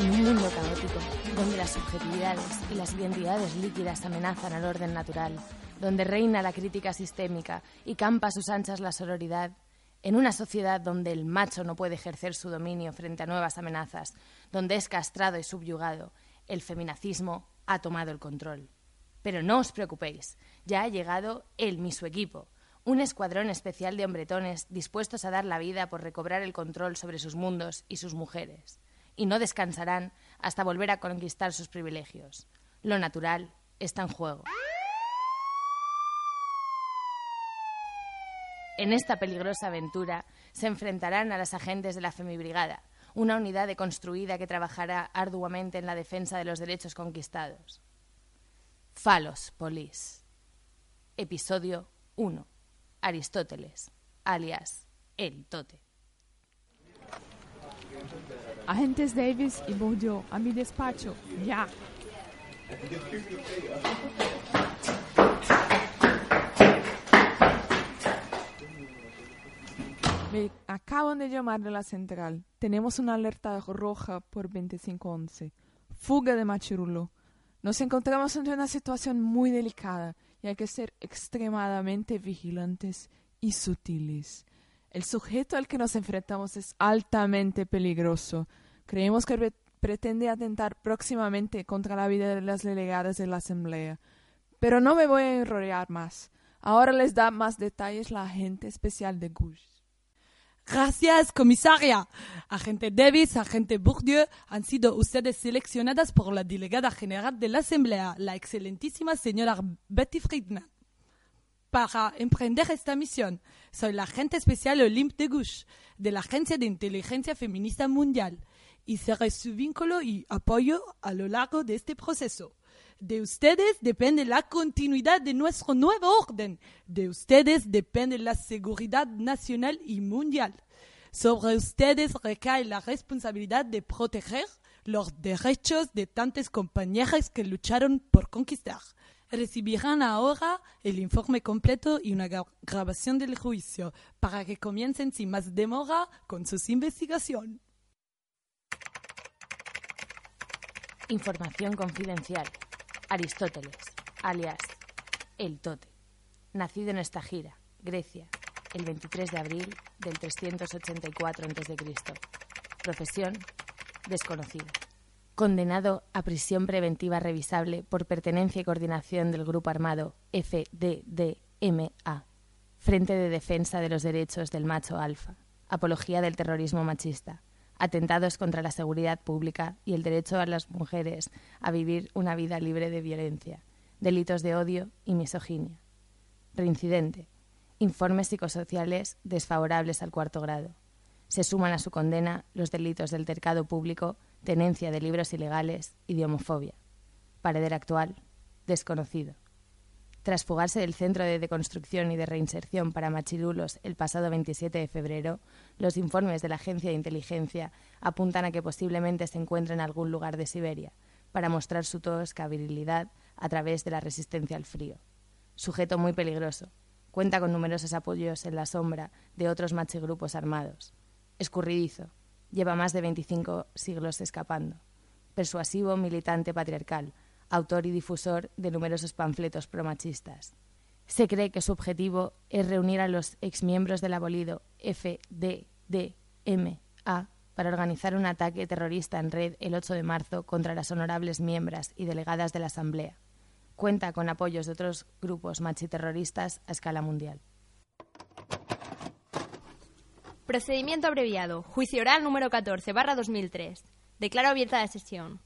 Un mundo caótico, donde las subjetividades y las identidades líquidas amenazan al orden natural, donde reina la crítica sistémica y campa a sus anchas la sororidad, en una sociedad donde el macho no puede ejercer su dominio frente a nuevas amenazas, donde es castrado y subyugado, el feminacismo ha tomado el control. Pero no os preocupéis, ya ha llegado él mi su equipo, un escuadrón especial de hombretones dispuestos a dar la vida por recobrar el control sobre sus mundos y sus mujeres, y no descansarán hasta volver a conquistar sus privilegios. Lo natural está en juego. En esta peligrosa aventura se enfrentarán a las agentes de la Femibrigada, una unidad deconstruida que trabajará arduamente en la defensa de los derechos conquistados. Falos Polis. Episodio 1. Aristóteles, alias El Tote. Agentes Davis y Bourdieu, a mi despacho, ya. Me acaban de llamar de la central. Tenemos una alerta roja por 2511. Fuga de Machirulo. Nos encontramos ante una situación muy delicada y hay que ser extremadamente vigilantes y sutiles. El sujeto al que nos enfrentamos es altamente peligroso. Creemos que pretende atentar próximamente contra la vida de las delegadas de la Asamblea. Pero no me voy a enrollar más. Ahora les da más detalles la agente especial de Gush. Gracias, comisaria. Agente Davis, agente Bourdieu, han sido ustedes seleccionadas por la delegada general de la Asamblea, la excelentísima señora Betty Friedman, para emprender esta misión. Soy la agente especial Olympe de Gouche, de la Agencia de Inteligencia Feminista Mundial, y seré su vínculo y apoyo a lo largo de este proceso. De ustedes depende la continuidad de nuestro nuevo orden. De ustedes depende la seguridad nacional y mundial. Sobre ustedes recae la responsabilidad de proteger los derechos de tantas compañeras que lucharon por conquistar. Recibirán ahora el informe completo y una grabación del juicio para que comiencen sin más demora con sus investigaciones. Información confidencial. Aristóteles, alias El Tote, nacido en Estagira, Grecia, el 23 de abril del 384 a.C. Profesión desconocida. Condenado a prisión preventiva revisable por pertenencia y coordinación del grupo armado FDDMA, Frente de Defensa de los Derechos del Macho Alfa, apología del terrorismo machista, atentados contra la seguridad pública y el derecho a las mujeres a vivir una vida libre de violencia, delitos de odio y misoginia. Reincidente. Informes psicosociales desfavorables al cuarto grado. Se suman a su condena los delitos del tercado público, tenencia de libros ilegales y de homofobia. Actual, desconocido. Tras fugarse del Centro de Deconstrucción y de Reinserción para Machirulos el pasado 27 de febrero, los informes de la Agencia de Inteligencia apuntan a que posiblemente se encuentre en algún lugar de Siberia, para mostrar su tosca virilidad a través de la resistencia al frío. Sujeto muy peligroso, cuenta con numerosos apoyos en la sombra de otros machigrupos armados. Escurridizo, lleva más de 25 siglos escapando. Persuasivo militante patriarcal, autor y difusor de numerosos panfletos promachistas. Se cree que su objetivo es reunir a los exmiembros del abolido FDDMA para organizar un ataque terrorista en red el 8 de marzo contra las honorables miembros y delegadas de la Asamblea. Cuenta con apoyos de otros grupos machiterroristas a escala mundial. Procedimiento abreviado. Juicio oral número 14, barra 2003. Declaro abierta la sesión.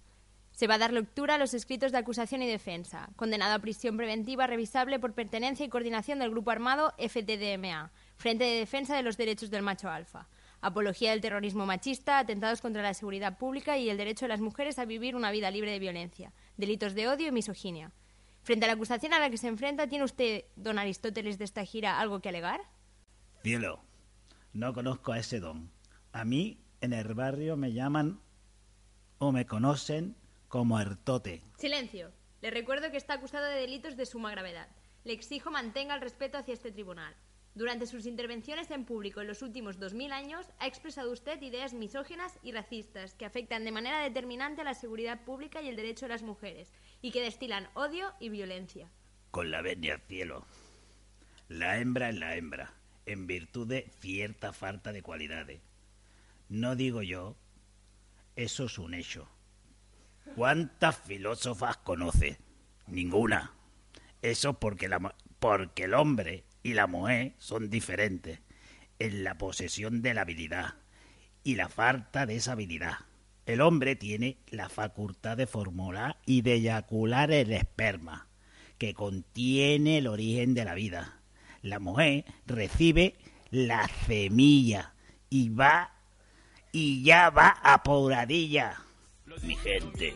Se va a dar lectura a los escritos de acusación y defensa. Condenado a prisión preventiva revisable por pertenencia y coordinación del grupo armado FTDMA, Frente de Defensa de los Derechos del Macho Alfa. Apología del terrorismo machista, atentados contra la seguridad pública y el derecho de las mujeres a vivir una vida libre de violencia. Delitos de odio y misoginia. Frente a la acusación a la que se enfrenta, ¿tiene usted, don Aristóteles de esta gira, algo que alegar? Cielo, no conozco a ese don. A mí, en el barrio, me llaman o me conocen como Ertote. Silencio. Le recuerdo que está acusado de delitos de suma gravedad. Le exijo mantenga el respeto hacia este tribunal. Durante sus intervenciones en público en los últimos 2.000 años, ha expresado usted ideas misóginas y racistas que afectan de manera determinante a la seguridad pública y el derecho de las mujeres, y que destilan odio y violencia. Con la venia al cielo. La hembra es la hembra, en virtud de cierta falta de cualidades. No digo yo, eso es un hecho. ¿Cuántas filósofas conoce? Ninguna. Eso porque, la, porque el hombre y la mujer son diferentes en la posesión de la habilidad y la falta de esa habilidad. El hombre tiene la facultad de formular y de eyacular el esperma, que contiene el origen de la vida. La mujer recibe la semilla y va y ya va apuradilla. Mi gente.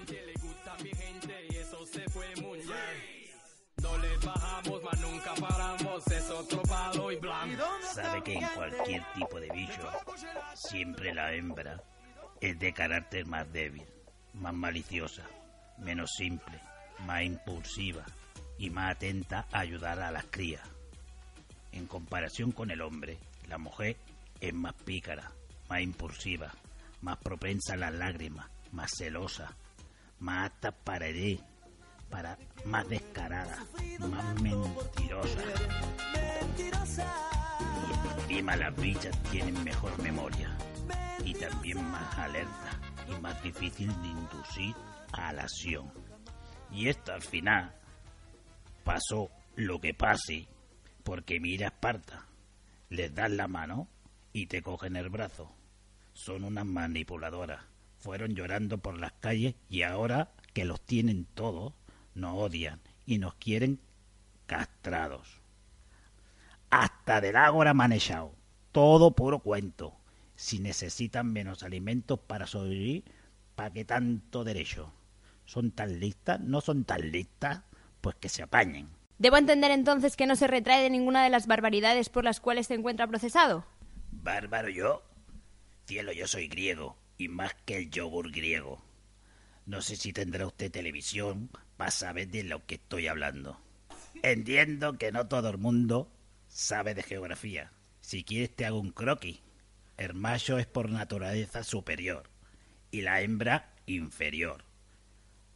Sabe que en cualquier tipo de bicho, siempre la hembra es de carácter más débil, más maliciosa, menos simple, más impulsiva y más atenta a ayudar a las crías. En comparación con el hombre, la mujer es más pícara, más impulsiva, más propensa a las lágrimas, más celosa, más apta para herir, para más descarada, más mentirosa. Y encima las bichas tienen mejor memoria y también más alerta y más difícil de inducir a la acción. Y esto al final pasó lo que pase porque mira Esparta, les das la mano y te cogen el brazo. Son unas manipuladoras. Fueron llorando por las calles y ahora que los tienen todos, nos odian y nos quieren castrados. Hasta del ágora manejado. Todo puro cuento. Si necesitan menos alimentos para sobrevivir, ¿para qué tanto derecho? ¿Son tan listas? ¿No son tan listas? Pues que se apañen. ¿Debo entender entonces que no se retrae de ninguna de las barbaridades por las cuales se encuentra procesado? Bárbaro yo. Cielo, yo soy griego, y más que el yogur griego. No sé si tendrá usted televisión para saber de lo que estoy hablando. Entiendo que no todo el mundo sabe de geografía. Si quieres te hago un croquis. El macho es por naturaleza superior y la hembra inferior.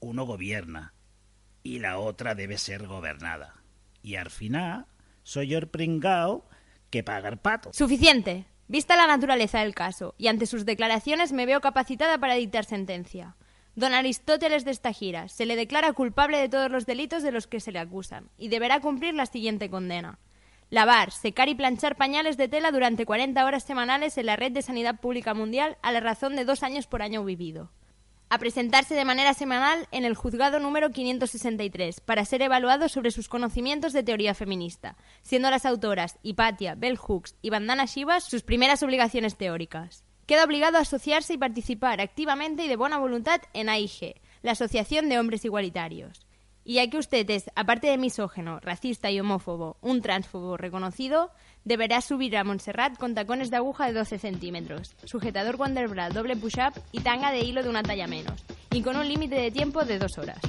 Uno gobierna y la otra debe ser gobernada. Y al final soy yo el pringao que paga el pato. Suficiente. Vista la naturaleza del caso, y ante sus declaraciones me veo capacitada para dictar sentencia. Don Aristóteles de esta gira se le declara culpable de todos los delitos de los que se le acusan, y deberá cumplir la siguiente condena. Lavar, secar y planchar pañales de tela durante 40 horas semanales en la red de sanidad pública mundial a la razón de dos años por año vivido. A presentarse de manera semanal en el juzgado número 563 para ser evaluado sobre sus conocimientos de teoría feminista, siendo las autoras Hipatia, Bell Hooks y Vandana Shivas sus primeras obligaciones teóricas. Queda obligado a asociarse y participar activamente y de buena voluntad en AIG, la Asociación de Hombres Igualitarios. Y ya que usted es, aparte de misógeno, racista y homófobo, un transfobo reconocido, deberá subir a Montserrat con tacones de aguja de 12 centímetros, sujetador Wonderbra doble push-up y tanga de hilo de una talla menos, y con un límite de tiempo de dos horas.